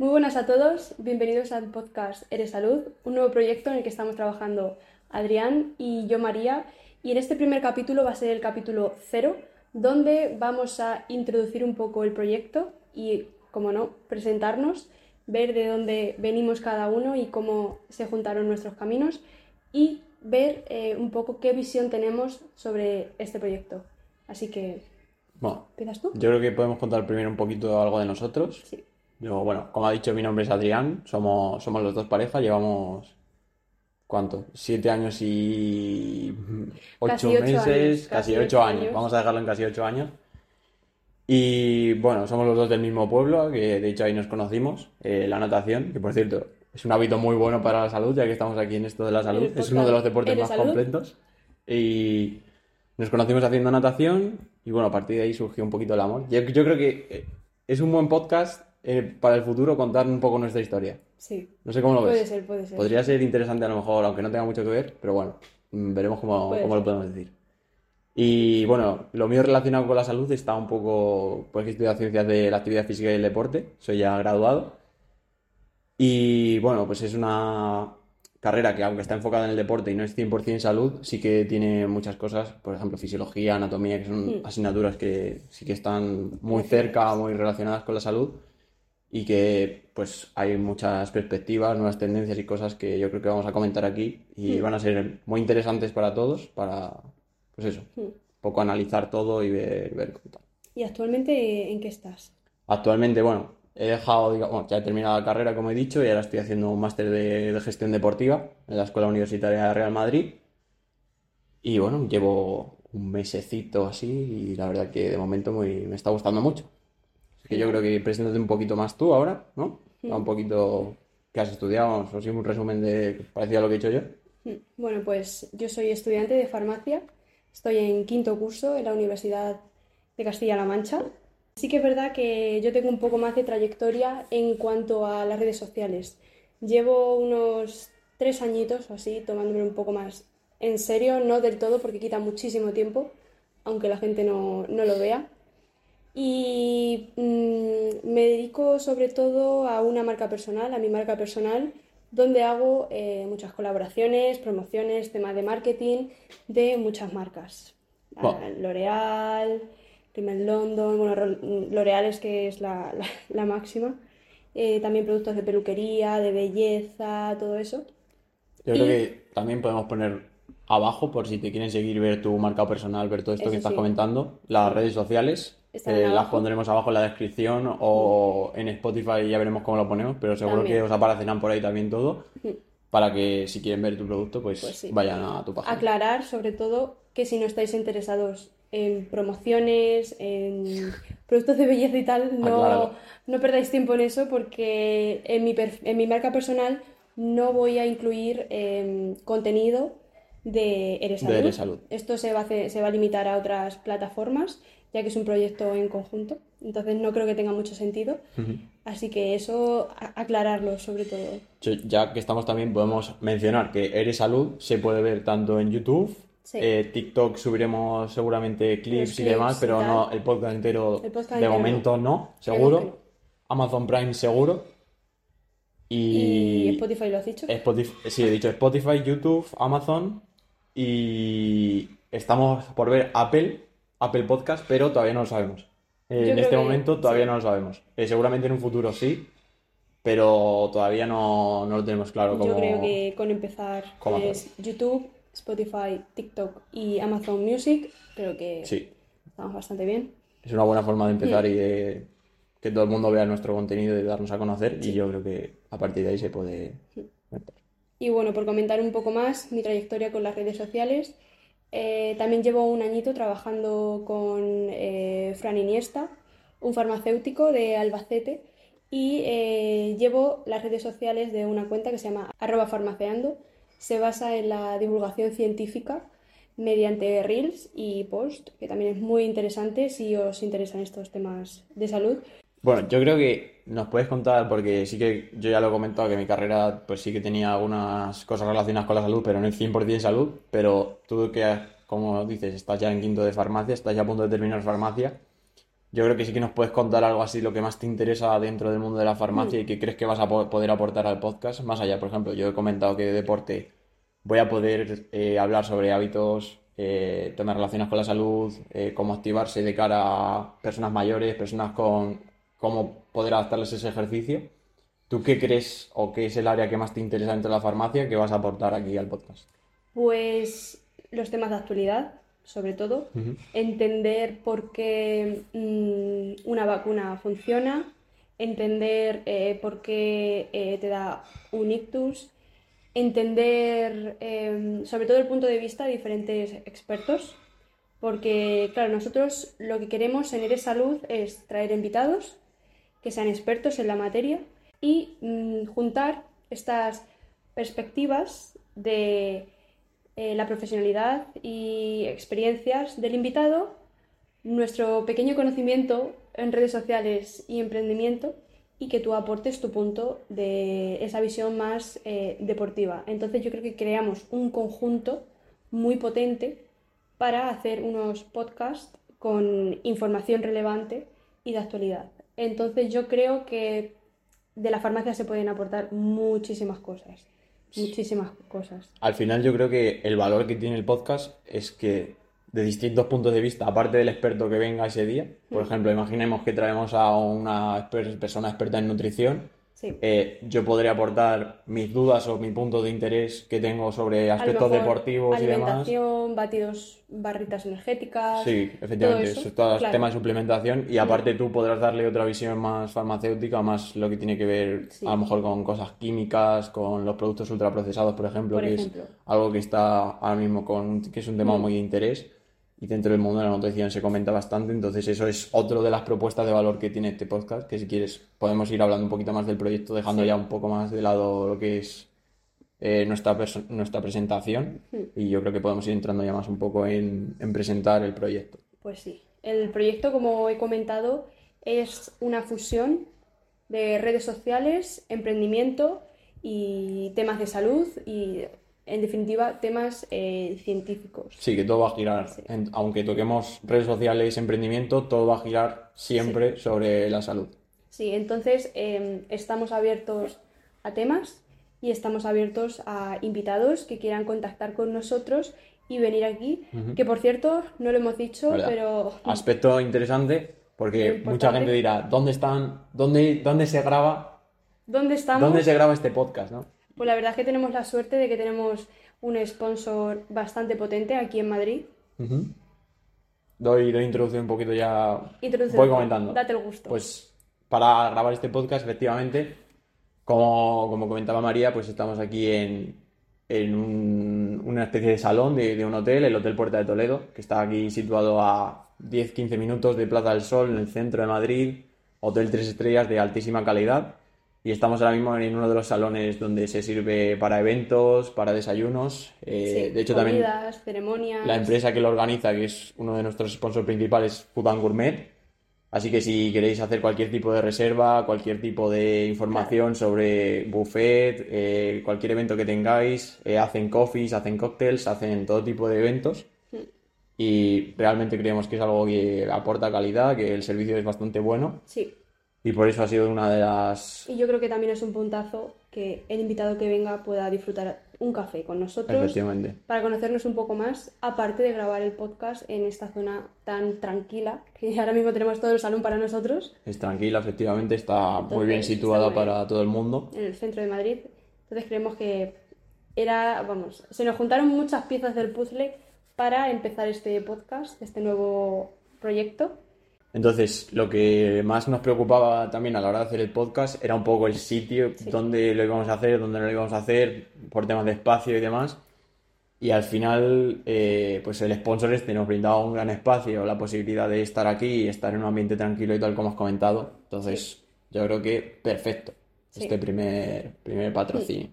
Muy buenas a todos, bienvenidos al podcast Eres Salud, un nuevo proyecto en el que estamos trabajando Adrián y yo María. Y en este primer capítulo va a ser el capítulo cero, donde vamos a introducir un poco el proyecto y, como no, presentarnos, ver de dónde venimos cada uno y cómo se juntaron nuestros caminos y ver eh, un poco qué visión tenemos sobre este proyecto. Así que, Bueno, ¿empiezas tú? yo creo que podemos contar primero un poquito algo de nosotros. Sí. Yo, bueno, como ha dicho, mi nombre es Adrián, somos, somos los dos parejas, llevamos, ¿cuánto? Siete años y ocho ocho meses, años, casi casi ocho ocho años, años. vamos a dejarlo en casi ocho años. Y bueno, somos los dos del mismo pueblo, que de hecho ahí nos conocimos, eh, la natación, que por cierto es un hábito muy bueno para la salud, ya que estamos aquí en esto de la salud, es uno de los deportes ¿Eres más salud? completos. Y nos conocimos haciendo natación y bueno, a partir de ahí surgió un poquito el amor. Yo, yo creo que eh, es un buen podcast eh, para el futuro contar un poco nuestra historia. Sí, No sé cómo lo puede ves. ser, puede ser. Podría ser interesante a lo mejor, aunque no tenga mucho que ver, pero bueno, mm, veremos cómo, Puede cómo lo podemos decir. Y bueno, lo mío relacionado con la salud está un poco, pues que estudio ciencias de la actividad física y el deporte, soy ya graduado. Y bueno, pues es una carrera que aunque está enfocada en el deporte y no es 100% salud, sí que tiene muchas cosas, por ejemplo, fisiología, anatomía, que son Mm. asignaturas que sí que están muy cerca, muy relacionadas con la salud y que pues hay muchas perspectivas, nuevas tendencias y cosas que yo creo que vamos a comentar aquí y Mm. van a ser muy interesantes para todos, para pues eso, Mm. un poco analizar todo y ver, ver cómo tal. ¿Y actualmente en qué estás? Actualmente, bueno, he dejado, digamos, bueno, ya he terminado la carrera, como he dicho, y ahora estoy haciendo un máster de, de gestión deportiva en la Escuela Universitaria de Real Madrid. Y bueno, llevo un mesecito así y la verdad que de momento muy, me está gustando mucho. Que yo creo que preséntate un poquito más tú ahora, ¿no? Mm. Un poquito qué has estudiado, vamos, así un resumen de parecido a lo que he hecho yo. Bueno, pues yo soy estudiante de farmacia, estoy en quinto curso en la Universidad de Castilla-La Mancha. Sí que es verdad que yo tengo un poco más de trayectoria en cuanto a las redes sociales. Llevo unos tres añitos o así tomándome un poco más en serio, no del todo porque quita muchísimo tiempo, aunque la gente no, no lo vea. Y mm, me dedico sobre todo a una marca personal, a mi marca personal, donde hago eh, muchas colaboraciones, promociones, temas de marketing de muchas marcas. Ah, Wow. L'Oreal, Rimmel London, bueno, Ro- L'Oreal es que es la, la- la máxima. Eh, también productos de peluquería, de belleza, todo eso. Yo creo Y- que también podemos poner abajo, por si te quieren seguir, ver tu marca personal, ver todo esto Eso que estás sí. comentando, las redes sociales. Eh, las pondremos abajo en la descripción o en Spotify ya veremos cómo lo ponemos, pero seguro También. que os aparecerán por ahí también todo para que si quieren ver tu producto, pues, Pues sí. vayan a tu página. Aclarar sobre todo que si no estáis interesados en promociones, en productos de belleza y tal, no, no perdáis tiempo en eso porque en mi, en mi marca personal no voy a incluir em, contenido de Eres De Salud. Eres Salud. Esto se va a, hacer- se va a limitar a otras plataformas, ya que es un proyecto en conjunto. Entonces no creo que tenga mucho sentido. Así que eso, aclararlo sobre todo. Ya que estamos también, podemos mencionar que Eres Salud se puede ver tanto en YouTube, Sí. eh, TikTok subiremos seguramente clips y demás, pero tal. no el podcast entero El podcast de entero momento no, seguro. no. Amazon Prime seguro. Y Y Spotify lo has dicho. Spotify, sí, he dicho Spotify, YouTube, Amazon y estamos por ver Apple, Apple Podcast, pero todavía no lo sabemos. Eh, en este que momento todavía sí. no lo sabemos. Eh, seguramente en un futuro sí, pero todavía no, no lo tenemos claro Yo creo que con empezar es YouTube, Spotify, TikTok y Amazon Music, creo que Sí, estamos bastante bien. es una buena forma de empezar y de que todo el mundo vea nuestro contenido y de darnos a conocer y yo creo que a partir de ahí se puede... Y bueno, por comentar un poco más mi trayectoria con las redes sociales, eh, también llevo un añito trabajando con eh, Fran Iniesta, un farmacéutico de Albacete, y eh, llevo las redes sociales de una cuenta que se llama arroba farmaceando. Se basa en la divulgación científica mediante reels y post, que también es muy interesante si os interesan estos temas de salud. Bueno, yo creo que nos puedes contar, porque sí que yo ya lo he comentado, que mi carrera pues sí que tenía algunas cosas relacionadas con la salud, pero no el 100% salud, pero tú que, como dices, estás ya en quinto de farmacia, estás ya a punto de terminar farmacia, yo creo que sí que nos puedes contar algo así, lo que más te interesa dentro del mundo de la farmacia y que crees que vas a po- poder aportar al podcast. Más allá, por ejemplo, yo he comentado que de deporte voy a poder eh, hablar sobre hábitos, eh, temas relacionados con la salud, eh, cómo activarse de cara a personas mayores, personas con cómo poder adaptarles ese ejercicio. ¿Tú qué crees o qué es el área que más te interesa dentro de la farmacia que vas a aportar aquí al podcast? Pues los temas de actualidad, sobre todo, Ujú. entender por qué mm, una vacuna funciona, entender eh, por qué eh, te da un ictus, entender eh, sobre todo el punto de vista de diferentes expertos, porque claro, nosotros lo que queremos en Eres Salud es traer invitados que sean expertos en la materia y mm, juntar estas perspectivas de eh, la profesionalidad y experiencias del invitado, nuestro pequeño conocimiento en redes sociales y emprendimiento y que tú aportes tu punto de esa visión más eh, deportiva. Entonces yo creo que creamos un conjunto muy potente para hacer unos podcasts con información relevante y de actualidad. Entonces yo creo que de la farmacia se pueden aportar muchísimas cosas, muchísimas cosas. Al final yo creo que el valor que tiene el podcast es que de distintos puntos de vista, aparte del experto que venga ese día, por ejemplo, imaginemos que traemos a una persona experta en nutrición, Sí. eh, yo podré aportar mis dudas o mi punto de interés que tengo sobre aspectos mejor deportivos y demás. alimentación, batidos, barritas energéticas. Sí, efectivamente, todo eso, todo claro. tema de suplementación y aparte tú podrás darle otra visión más farmacéutica, más lo que tiene que ver Sí. a lo mejor con cosas químicas, con los productos ultraprocesados, por ejemplo, Por que ejemplo. es algo que está ahora mismo con, que es un tema Mm. muy de interés y dentro del mundo de la nutrición se comenta bastante, entonces eso es otro de las propuestas de valor que tiene este podcast, que si quieres podemos ir hablando un poquito más del proyecto, dejando Sí. ya un poco más de lado lo que es eh, nuestra, nuestra presentación Mm. y yo creo que podemos ir entrando ya más un poco en, en presentar el proyecto. Pues sí. El proyecto, como he comentado, es una fusión de redes sociales, emprendimiento y temas de salud y, en definitiva, temas eh, científicos. Sí, que todo va a girar, Sí. en- aunque toquemos redes sociales, emprendimiento, todo va a girar siempre sobre la salud. Sí, entonces eh, estamos abiertos a temas y estamos abiertos a invitados que quieran contactar con nosotros y venir aquí, que por cierto, no lo hemos dicho, ¿Verdad? pero Aspecto interesante, porque mucha gente dirá, ¿dónde están, dónde, dónde se graba, ¿dónde estamos? dónde se graba este podcast, no? Pues la verdad es que tenemos la suerte de que tenemos un sponsor bastante potente aquí en Madrid. Doy, doy introducción un poquito ya, voy comentando. Date el gusto. Pues para grabar este podcast, efectivamente, como, como comentaba María, pues estamos aquí en, en un- una especie de salón de, de un hotel, el Hotel Puerta de Toledo, que está aquí situado a 10-15 minutos de Plaza del Sol, en el centro de Madrid, hotel tres estrellas de altísima calidad. Y estamos ahora mismo en uno de los salones donde se sirve para eventos, para desayunos. Eh, Sí, de hecho, también comidas, ceremonias. la empresa que lo organiza, que es uno de nuestros sponsors principales, Food and Gourmet. Así que si queréis hacer cualquier tipo de reserva, cualquier tipo de información sobre buffet, eh, cualquier evento que tengáis, eh, hacen coffees, hacen cócteles, hacen todo tipo de eventos. Y realmente creemos que es algo que aporta calidad, que el servicio es bastante bueno. Sí, Y por eso ha sido una de las... y yo creo que también es un puntazo que el invitado que venga pueda disfrutar un café con nosotros Efectivamente. para conocernos un poco más, aparte de grabar el podcast en esta zona tan tranquila, que ahora mismo tenemos todo el salón para nosotros, Es tranquila, efectivamente, está muy bien situada para todo el mundo. en el centro de Madrid. Entonces creemos que era, vamos, se nos juntaron muchas piezas del puzzle para empezar este podcast, este nuevo proyecto. Entonces, lo que más nos preocupaba también a la hora de hacer el podcast era un poco el sitio, Sí. dónde lo íbamos a hacer, dónde no lo íbamos a hacer, por temas de espacio y demás. Y al final, eh, pues el sponsor este nos brindaba un gran espacio, la posibilidad de estar aquí y estar en un ambiente tranquilo y tal como has comentado. Entonces, yo creo que perfecto Sí. este primer, primer patrocinio.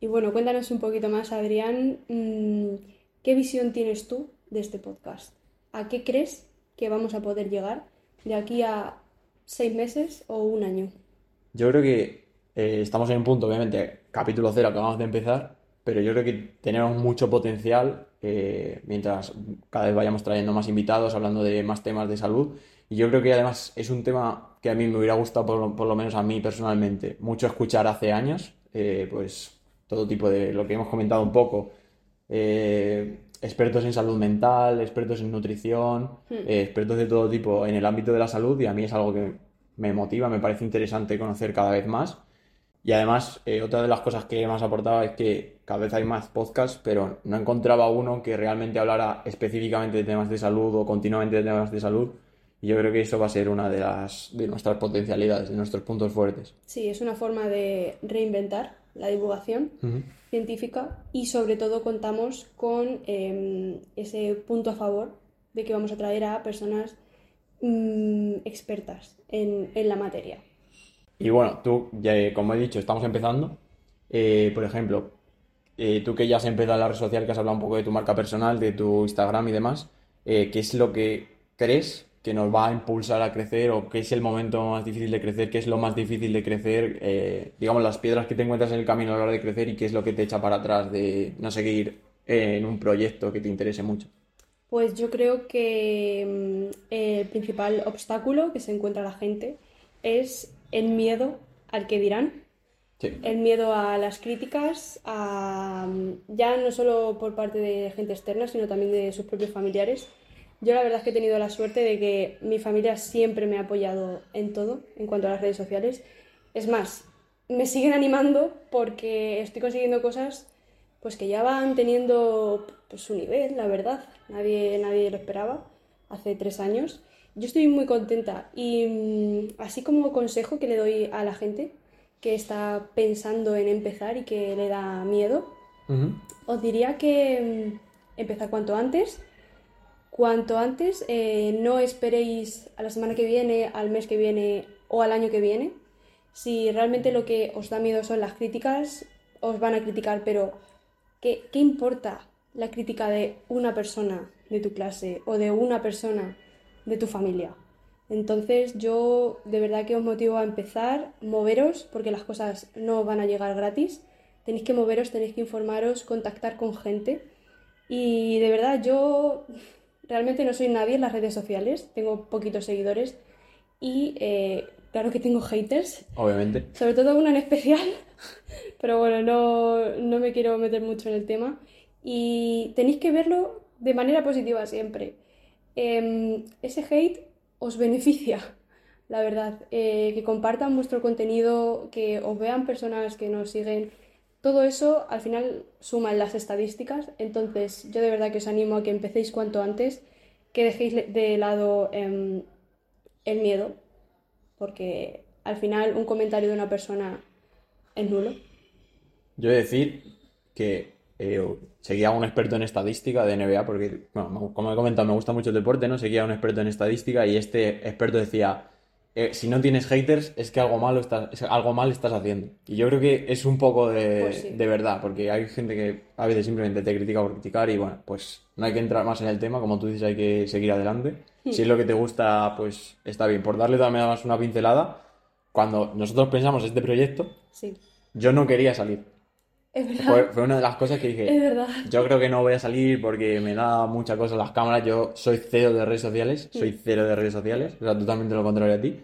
Y bueno, cuéntanos un poquito más, Adrián, mm, ¿qué visión tienes tú de este podcast? ¿A qué crees que vamos a poder llegar de aquí a seis meses o un año? Yo creo que eh, estamos en un punto, obviamente, capítulo cero, acabamos de empezar, pero yo creo que tenemos mucho potencial eh, mientras cada vez vayamos trayendo más invitados, hablando de más temas de salud. Y yo creo que además es un tema que a mí me hubiera gustado, por lo, menos a mí personalmente, mucho escuchar hace años, eh, pues todo tipo de lo que hemos comentado un poco, expertos en salud mental, expertos en nutrición, eh, expertos de todo tipo en el ámbito de la salud y a mí es algo que me motiva, me parece interesante conocer cada vez más. Y además, eh, otra de las cosas que más aportaba es que cada vez hay más podcasts, pero no encontraba uno que realmente hablara específicamente de temas de salud o continuamente de temas de salud. Y yo creo que eso va a ser una de, las, de nuestras potencialidades, de nuestros puntos fuertes. Sí, es una forma de reinventar la divulgación científica y sobre todo contamos con em, ese punto a favor de que vamos a traer a personas mm, expertas en, en la materia. Y bueno, tú, ya, eh, como he dicho, estamos empezando. Eh, por ejemplo, eh, tú que ya has empezado en la red social, que has hablado un poco de tu marca personal, de tu Instagram y demás, ¿qué es lo que crees que nos va a impulsar a crecer o qué es el momento más difícil de crecer, qué es lo más difícil de crecer, digamos, las piedras que te encuentras en el camino a la hora de crecer y qué es lo que te echa para atrás de no seguir en un proyecto que te interese mucho? Pues yo creo que mm, el principal obstáculo que se encuentra la gente es el miedo al que dirán, el miedo a las críticas, a, ya no solo por parte de gente externa, sino también de sus propios familiares. Yo la verdad es que he tenido la suerte de que mi familia siempre me ha apoyado en todo en cuanto a las redes sociales. Es más, me siguen animando porque estoy consiguiendo cosas pues que ya van teniendo pues, su nivel, la verdad. Nadie, nadie lo esperaba hace tres años. Yo estoy muy contenta y mm, así como consejo que le doy a la gente que está pensando en empezar y que le da miedo, os diría que mm, empezar cuanto antes. Cuanto antes, eh, no esperéis a la semana que viene, al mes que viene o al año que viene. Si realmente lo que os da miedo son las críticas, os van a criticar, pero ¿qué, qué importa la crítica de una persona de tu clase o de una persona de tu familia. Entonces yo de verdad que os motivo a empezar, moveros, porque las cosas no van a llegar gratis. Tenéis que moveros, tenéis que informaros, contactar con gente. Y de verdad yo realmente no soy nadie en las redes sociales, tengo poquitos seguidores y eh, claro que tengo haters. Obviamente. Sobre todo una en especial, pero bueno, no, no me quiero meter mucho en el tema. Y tenéis que verlo de manera positiva siempre. Em, ese hate os beneficia, la verdad. Eh, que compartan vuestro contenido, que os vean personas que nos siguen. Todo eso al final suma en las estadísticas. Entonces, yo de verdad que os animo a que empecéis cuanto antes, que dejéis de lado em, el miedo, porque al final un comentario de una persona es nulo. Yo he de decir que eh, seguía a un experto en estadística de NBA, porque, como he comentado, me gusta mucho el deporte, ¿no? Seguía a un experto en estadística y este experto decía, eh, si no tienes haters, es que algo malo estás, algo mal estás haciendo. Y yo creo que es un poco de, pues de, verdad, porque hay gente que a veces simplemente te critica por criticar y bueno, pues no hay que entrar más en el tema, como tú dices, hay que seguir adelante. Hmm. Si es lo que te gusta, pues está bien. Por darle también más una pincelada, cuando nosotros pensamos este proyecto, yo no quería salir. Fue, fue, una de las cosas que dije. Es verdad. Yo creo que no voy a salir porque me da mucha cosa las cámaras. Yo soy cero de redes sociales. Soy cero de redes sociales. O sea, totalmente lo contrario a ti.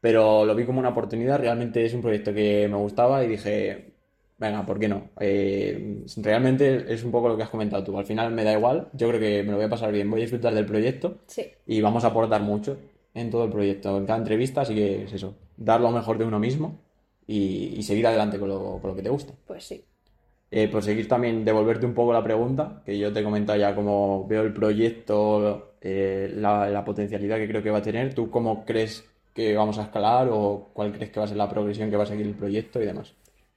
Pero lo vi como una oportunidad. Realmente es un proyecto que me gustaba y dije, venga, ¿por qué no? Eh, realmente es un poco lo que has comentado tú. Al final me da igual. Yo creo que me lo voy a pasar bien. Voy a disfrutar del proyecto. Sí. Y vamos a aportar mucho en todo el proyecto, en cada entrevista. Así que es eso. Dar lo mejor de uno mismo y, seguir adelante con lo, con lo, que te gusta. Pues sí. Eh, por seguir también, devolverte un poco la pregunta, que yo te he comentado ya cómo veo el proyecto, eh, la, la, potencialidad que creo que va a tener. ¿Tú cómo crees que vamos a escalar o cuál crees que va a ser la progresión que va a seguir el proyecto y demás?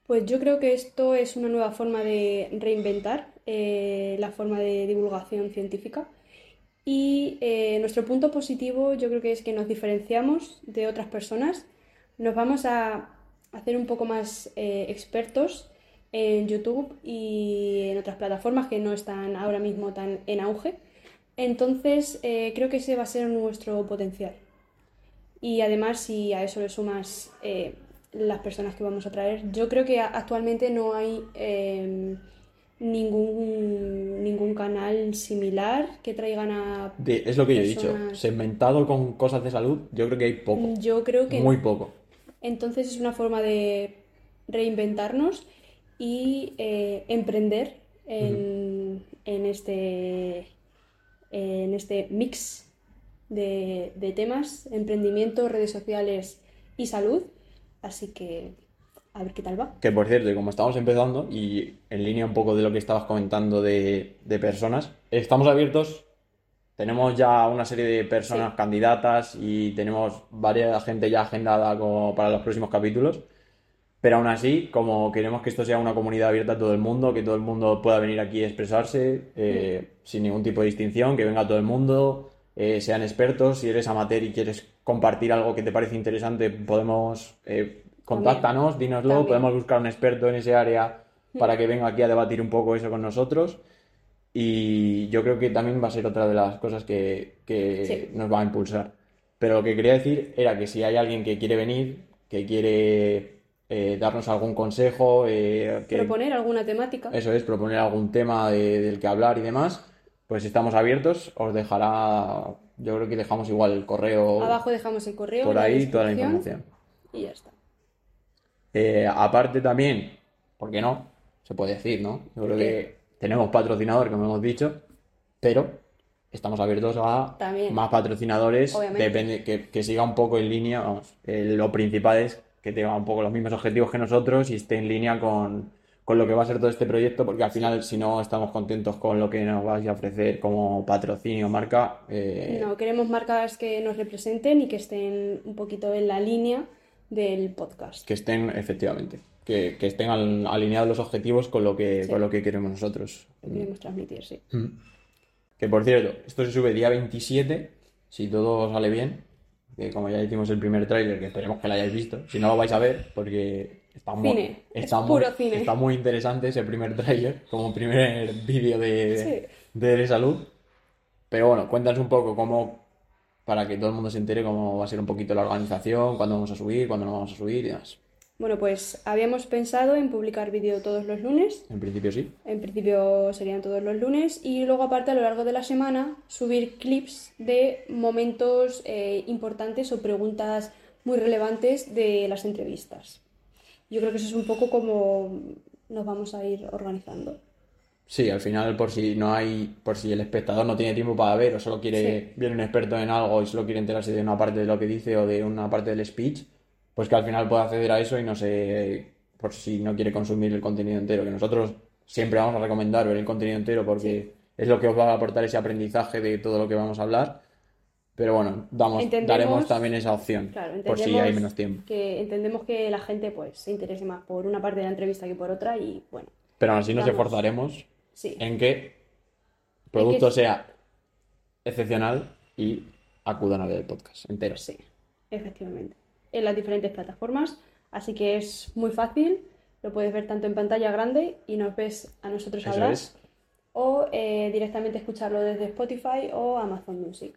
Pues yo creo que esto es una nueva forma de reinventar eh, la forma de divulgación científica. Y nuestro punto positivo yo creo que es que nos diferenciamos de otras personas, nos vamos a hacer un poco más eh, expertos en YouTube y en otras plataformas que no están ahora mismo tan en auge. Entonces eh, creo que ese va a ser nuestro potencial. Y además si a eso le sumas eh, las personas que vamos a traer, yo creo que actualmente no hay ningún, ningún canal similar que traigan a... De- es lo que yo he dicho, segmentado con cosas de salud, yo creo que hay poco, Yo creo que muy poco. Entonces es una forma de reinventarnos y eh, emprender en, en este, en este mix de, de temas, emprendimiento, redes sociales y salud. Así que a ver qué tal va. Que por cierto, y como estamos empezando, y en línea un poco de lo que estabas comentando de, de personas, estamos abiertos, tenemos ya una serie de personas Sí. candidatas y tenemos varias gente ya agendada como para los próximos capítulos, pero aún así, como queremos que esto sea una comunidad abierta a todo el mundo, que todo el mundo pueda venir aquí a expresarse eh, sin ningún tipo de distinción, que venga todo el mundo, eh, sean expertos, si eres amateur y quieres compartir algo que te parece interesante, podemos... eh, Contáctanos, dínoslo, También. podemos buscar un experto en ese área para que venga aquí a debatir un poco eso con nosotros. Y yo creo que también va a ser otra de las cosas que, que Sí. nos va a impulsar. Pero lo que quería decir era que si hay alguien que quiere venir, que quiere eh, darnos algún consejo, eh, que Proponer alguna temática. eso es, proponer algún tema de- del que hablar y demás, pues estamos abiertos. Os dejará, yo creo que dejamos igual el correo Abajo dejamos el correo, por ahí, toda la información. Y ya está. Eh, aparte también, ¿por qué no? Se puede decir, ¿no? Yo creo que tenemos patrocinador, como hemos dicho, pero estamos abiertos a También. más patrocinadores, Obviamente. depende, que, que siga un poco en línea, vamos, eh, lo principal es que tenga un poco los mismos objetivos que nosotros y esté en línea con, con lo que va a ser todo este proyecto, porque al final, si no estamos contentos con lo que nos vais a ofrecer como patrocinio o marca, eh, No, queremos marcas que nos representen y que estén un poquito en la línea del podcast. que estén, efectivamente, que, que estén al- alineados los objetivos con lo que, Sí. con lo que queremos nosotros. que queremos transmitir, sí. Que por cierto, esto se sube día 27, si todo sale bien, que como ya hicimos el primer tráiler, que esperemos que lo hayáis visto, si no lo vais a ver, porque está muy, Cine, está es muy, puro cine. está muy interesante ese primer tráiler, como primer vídeo de, Sí. de salud. Pero bueno, cuéntanos un poco cómo, para que todo el mundo se entere cómo va a ser un poquito la organización, cuándo vamos a subir, cuándo no vamos a subir y demás. Bueno, pues habíamos pensado en publicar vídeo todos los lunes. En principio sí. En principio serían todos los lunes y luego aparte a lo largo de la semana subir clips de momentos eh, importantes o preguntas muy relevantes de las entrevistas. Yo creo que eso es un poco como nos vamos a ir organizando. Sí, al final por si no hay, por si el espectador no tiene tiempo para ver o solo quiere, Sí. viene un experto en algo y solo quiere enterarse de una parte de lo que dice o de una parte del speech, pues que al final pueda acceder a eso y no sé, por si no quiere consumir el contenido entero, que nosotros siempre vamos a recomendar ver el contenido entero porque es lo que os va a aportar ese aprendizaje de todo lo que vamos a hablar. Pero bueno, damos, daremos también esa opción Claro, por si hay menos tiempo. que entendemos que la gente pues se interese más por una parte de la entrevista que por otra y bueno, Pero aún así nos esforzaremos sí. en que el producto que- sea excepcional y acudan a ver el podcast entero. Sí, efectivamente. En las diferentes plataformas. Así que es muy fácil. Lo puedes ver tanto en pantalla grande y nos ves a nosotros Eso hablar. es. O eh, directamente escucharlo desde Spotify o Amazon Music.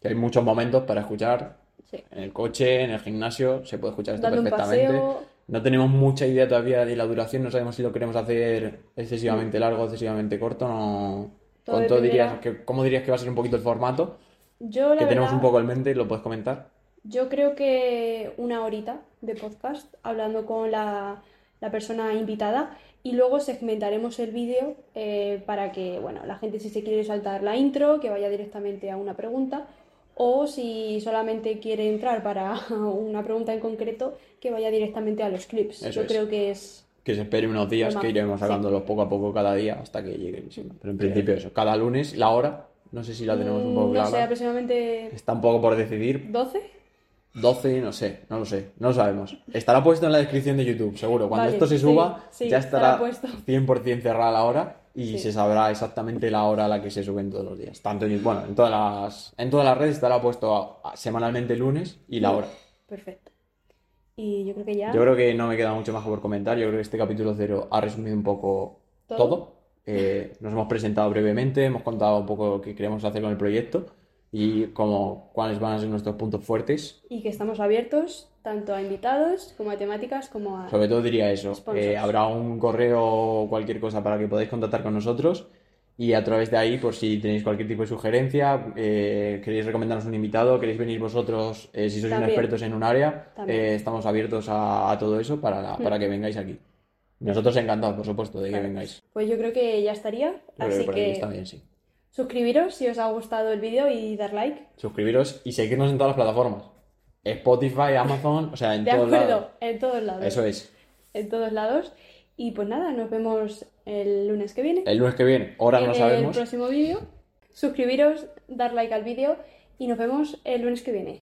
Que hay muchos momentos para escuchar Sí. en el coche, en el gimnasio, se puede escuchar esto Dando un perfectamente. paseo. No tenemos mucha idea todavía de la duración, no sabemos si lo queremos hacer excesivamente largo, excesivamente corto, no... Todo ¿Cuánto dirías que, cómo dirías que va a ser un poquito el formato? Yo, la Que tenemos verdad, un poco en mente y lo puedes comentar. Yo creo que una horita de podcast hablando con la, la persona invitada y luego segmentaremos el vídeo eh, para que, bueno, la gente si se quiere saltar la intro, que vaya directamente a una pregunta o si solamente quiere entrar para una pregunta en concreto, que vaya directamente a los clips. Eso Yo es. creo que es... Que se espere unos días, que iremos sí. sacándolos poco a poco cada día hasta que lleguen. sí. Pero en principio eso, cada lunes, la hora, no sé si la tenemos un poco mm, no sé, clara. aproximadamente Está un poco por decidir, 12. 12, no sé, no lo sé, no lo sabemos. Estará puesto en la descripción de YouTube, seguro. Cuando Vale, esto se suba, sí, ya estará estará puesto. 100% cerrada la hora y Sí. se sabrá exactamente la hora a la que se suben todos los días. Tanto en, bueno, en todas las, en todas las redes estará puesto a- a- semanalmente el lunes y la hora. Perfecto. Y yo creo que ya... Yo creo que no me queda mucho más por comentar. Yo creo que este capítulo cero ha resumido un poco ¿Todo? todo. Eh, nos hemos presentado brevemente, hemos contado un poco lo que queremos hacer con el proyecto y como cuáles van a ser nuestros puntos fuertes. Y que estamos abiertos tanto a invitados como a temáticas como a... Sobre todo diría eso. Eh, habrá un correo o cualquier cosa para que podáis contactar con nosotros y a través de ahí, por si tenéis cualquier tipo de sugerencia, eh, queréis recomendarnos un invitado, queréis venir vosotros, eh, si sois También. expertos en un área, eh, estamos abiertos a, a todo eso para, para que vengáis aquí. Nosotros encantados, por supuesto, de que Claro. vengáis. Pues yo creo que ya estaría, Yo creo así que por que está bien, sí. Suscribiros si os ha gustado el vídeo y dar like. Suscribiros y seguirnos en todas las plataformas. Spotify, Amazon, o sea, en De todos acuerdo, lados. en todos lados. Eso es. En todos lados. Y pues nada, nos vemos el lunes que viene. El lunes que viene, ahora no en sabemos. el próximo vídeo. Suscribiros, dar like al vídeo y nos vemos el lunes que viene.